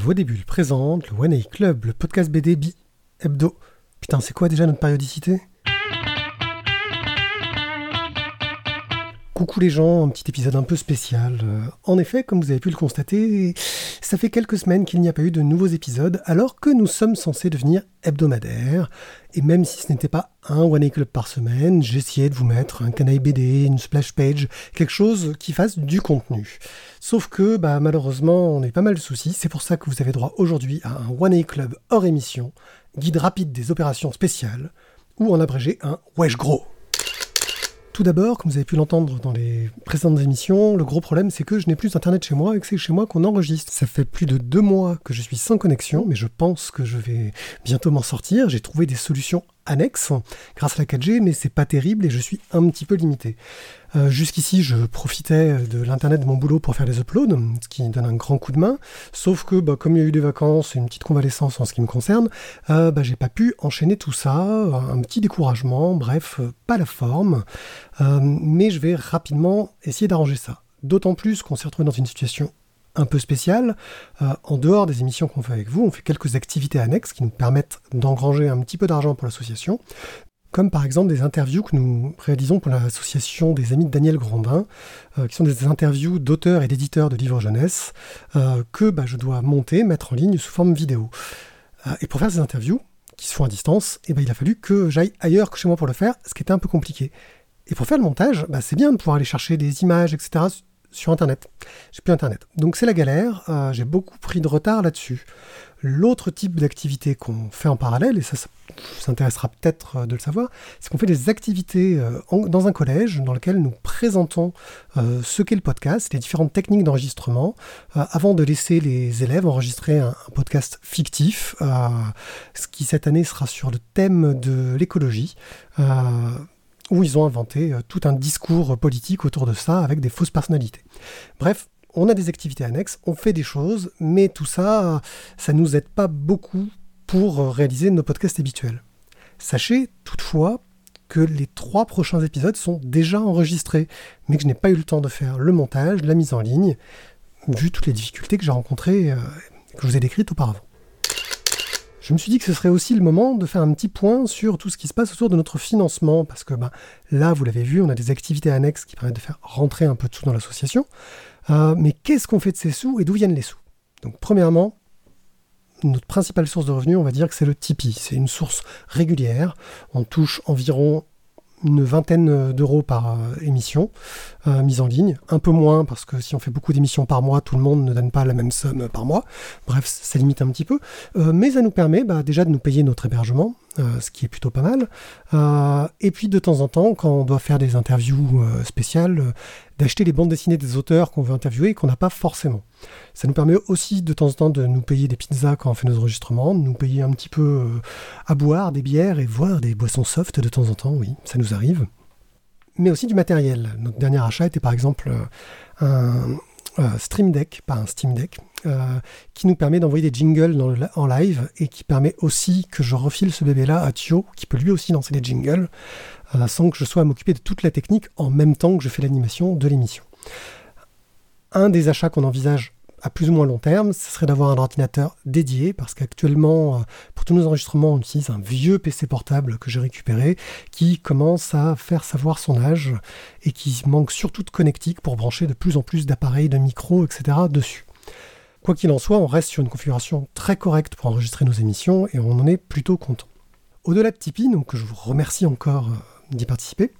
Voix des Bulles présente le One A Club, le podcast BD bi hebdo. Putain, c'est quoi déjà notre périodicité? Coucou les gens, un petit épisode un peu spécial. Euh, en effet, comme vous avez pu le constater, ça fait quelques semaines qu'il n'y a pas eu de nouveaux épisodes, alors que nous sommes censés devenir hebdomadaires. Et même si ce n'était pas un One A Club par semaine, j'essayais de vous mettre un canaille BD, une splash page, quelque chose qui fasse du contenu. Sauf que, bah, malheureusement, on a eu pas mal de soucis. C'est pour ça que vous avez droit aujourd'hui à un One A Club hors émission, guide rapide des opérations spéciales, ou en abrégé un Wesh Gros. Tout d'abord, comme vous avez pu l'entendre dans les précédentes émissions, le gros problème c'est que je n'ai plus internet chez moi et que c'est chez moi qu'on enregistre. Ça fait plus de deux mois que je suis sans connexion, mais je pense que je vais bientôt m'en sortir. J'ai trouvé des solutions annexes grâce à la 4G, mais c'est pas terrible et je suis un petit peu limité. Euh, jusqu'ici, je profitais de l'internet de mon boulot pour faire les uploads, ce qui donne un grand coup de main. Sauf que, bah, comme il y a eu des vacances et une petite convalescence en ce qui me concerne, euh, bah, j'ai pas pu enchaîner tout ça. Un petit découragement, bref, euh, pas la forme. mais je vais rapidement essayer d'arranger ça. D'autant plus qu'on s'est retrouvé dans une situation un peu spéciale. en dehors des émissions qu'on fait avec vous, on fait quelques activités annexes qui nous permettent d'engranger un petit peu d'argent pour l'association comme par exemple des interviews que nous réalisons pour l'association des amis de Daniel Grandin, euh, qui sont des interviews d'auteurs et d'éditeurs de livres jeunesse, euh, que bah, je dois monter, mettre en ligne sous forme vidéo. Euh, et pour faire ces interviews, qui se font à distance, eh ben, il a fallu que j'aille ailleurs que chez moi pour le faire, ce qui était un peu compliqué. Et pour faire le montage, bah, c'est bien de pouvoir aller chercher des images, etc. sur Internet. J'ai plus Internet. Donc c'est la galère, j'ai beaucoup pris de retard là-dessus. L'autre type d'activité qu'on fait en parallèle, et ça, ça vous intéressera peut-être euh, de le savoir, c'est qu'on fait des activités euh, dans un collège dans lequel nous présentons euh, ce qu'est le podcast, les différentes techniques d'enregistrement, avant de laisser les élèves enregistrer un, podcast fictif, ce qui cette année sera sur le thème de l'écologie où ils ont inventé tout un discours politique autour de ça avec des fausses personnalités. Bref, on a des activités annexes, on fait des choses, mais tout ça, ça nous aide pas beaucoup pour réaliser nos podcasts habituels. Sachez toutefois que les trois prochains épisodes sont déjà enregistrés, mais que je n'ai pas eu le temps de faire le montage, la mise en ligne, vu toutes les difficultés que j'ai rencontrées, euh, que je vous ai décrites auparavant. Je me suis dit que ce serait aussi le moment de faire un petit point sur tout ce qui se passe autour de notre financement, parce que ben, là, vous l'avez vu, on a des activités annexes qui permettent de faire rentrer un peu de sous dans l'association. Euh, mais qu'est-ce qu'on fait de ces sous et d'où viennent les sous? Donc premièrement, notre principale source de revenus, on va dire que c'est le Tipeee. C'est une source régulière. On touche environ une vingtaine d'euros par euh, émission euh, mise en ligne. Un peu moins parce que si on fait beaucoup d'émissions par mois, tout le monde ne donne pas la même somme par mois. Bref, ça limite un petit peu. mais ça nous permet bah, déjà de nous payer notre hébergement, ce qui est plutôt pas mal. et puis de temps en temps, quand on doit faire des interviews spéciales, d'acheter les bandes dessinées des auteurs qu'on veut interviewer et qu'on n'a pas forcément. Ça nous permet aussi de temps en temps de nous payer des pizzas quand on fait nos enregistrements, de nous payer un petit peu euh, à boire des bières et voir des boissons soft de temps en temps, oui, ça nous arrive. Mais aussi du matériel. Notre dernier achat était par exemple euh, un, euh, Stream Deck, pas un Steam Deck, qui nous permet d'envoyer des jingles en live et qui permet aussi que je refile ce bébé-là à Thio, qui peut lui aussi lancer des jingles. Euh, sans que je sois à m'occuper de toute la technique en même temps que je fais l'animation de l'émission. Un des achats qu'on envisage à plus ou moins long terme, ce serait d'avoir un ordinateur dédié, parce qu'actuellement, euh, pour tous nos enregistrements, on utilise un vieux PC portable que j'ai récupéré, qui commence à faire savoir son âge, et qui manque surtout de connectique pour brancher de plus en plus d'appareils, de micros, etc. dessus. Quoi qu'il en soit, on reste sur une configuration très correcte pour enregistrer nos émissions, et on en est plutôt content. Au-delà de Tipeee, donc je vous remercie encore euh, d'y participer.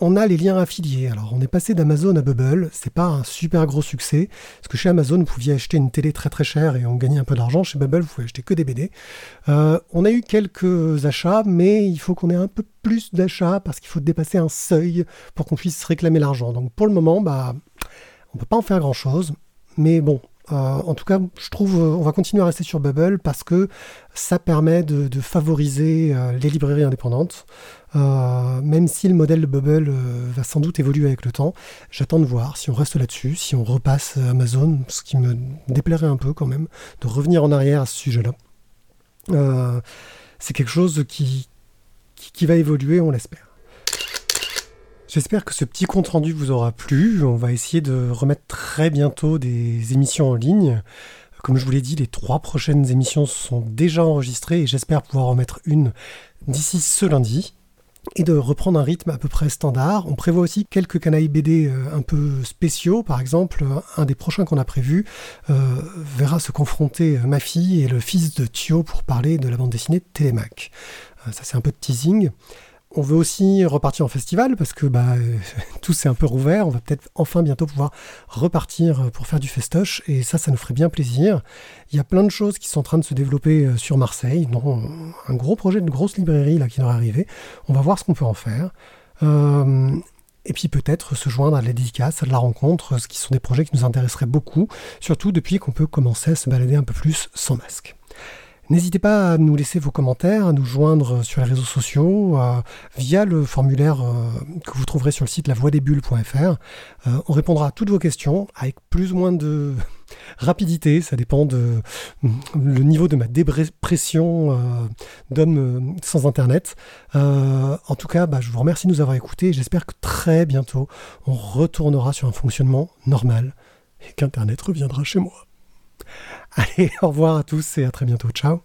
On a les liens affiliés. Alors, on est passé d'Amazon à Bubble. C'est pas un super gros succès. Parce que chez Amazon, vous pouviez acheter une télé très très chère et on gagnait un peu d'argent. Chez Bubble, vous pouvez acheter que des BD. Euh, on a eu quelques achats, mais il faut qu'on ait un peu plus d'achats parce qu'il faut dépasser un seuil pour qu'on puisse réclamer l'argent. Donc, pour le moment, bah, on peut pas en faire grand chose. Mais bon, euh, en tout cas, je trouve euh, on va continuer à rester sur Bubble parce que ça permet de, favoriser euh, les librairies indépendantes. même si le modèle de Bubble va sans doute évoluer avec le temps, j'attends de voir si on reste là-dessus, si on repasse Amazon, ce qui me déplairait un peu quand même, de revenir en arrière à ce sujet-là. c'est quelque chose qui, qui va évoluer, on l'espère. J'espère que ce petit compte rendu vous aura plu. On va essayer de remettre très bientôt des émissions en ligne Comme je vous l'ai dit, les trois prochaines émissions sont déjà enregistrées et j'espère pouvoir en mettre une d'ici ce lundi et de reprendre un rythme à peu près standard. On prévoit aussi quelques canailles BD euh, un peu spéciaux. Par exemple, un des prochains qu'on a prévu euh, verra se confronter ma fille et le fils de Thio pour parler de la bande dessinée Télémac. ça c'est un peu de teasing. On veut aussi repartir en festival parce que bah, tout s'est un peu rouvert. On va peut-être enfin bientôt pouvoir repartir pour faire du festoche et ça, ça nous ferait bien plaisir. Il y a plein de choses qui sont en train de se développer euh, sur Marseille, un gros projet de grosse librairie là qui devrait arriver. On va voir ce qu'on peut en faire. Euh, et puis peut-être se joindre à la dédicace, à de la rencontre, ce qui sont des projets qui nous intéresseraient beaucoup, surtout depuis qu'on peut commencer à se balader un peu plus sans masque. N'hésitez pas à nous laisser vos commentaires, à nous joindre sur les réseaux sociaux euh, via le formulaire euh, que vous trouverez sur le site lavoidesbulles.fr. Euh, on répondra à toutes vos questions avec plus ou moins de rapidité, ça dépend de le niveau de ma dépression d'homme sans internet. en tout cas, bah, je vous remercie de nous avoir écoutés j'espère que très bientôt on retournera sur un fonctionnement normal et qu'internet reviendra chez moi. Allez, au revoir à tous et à très bientôt. Ciao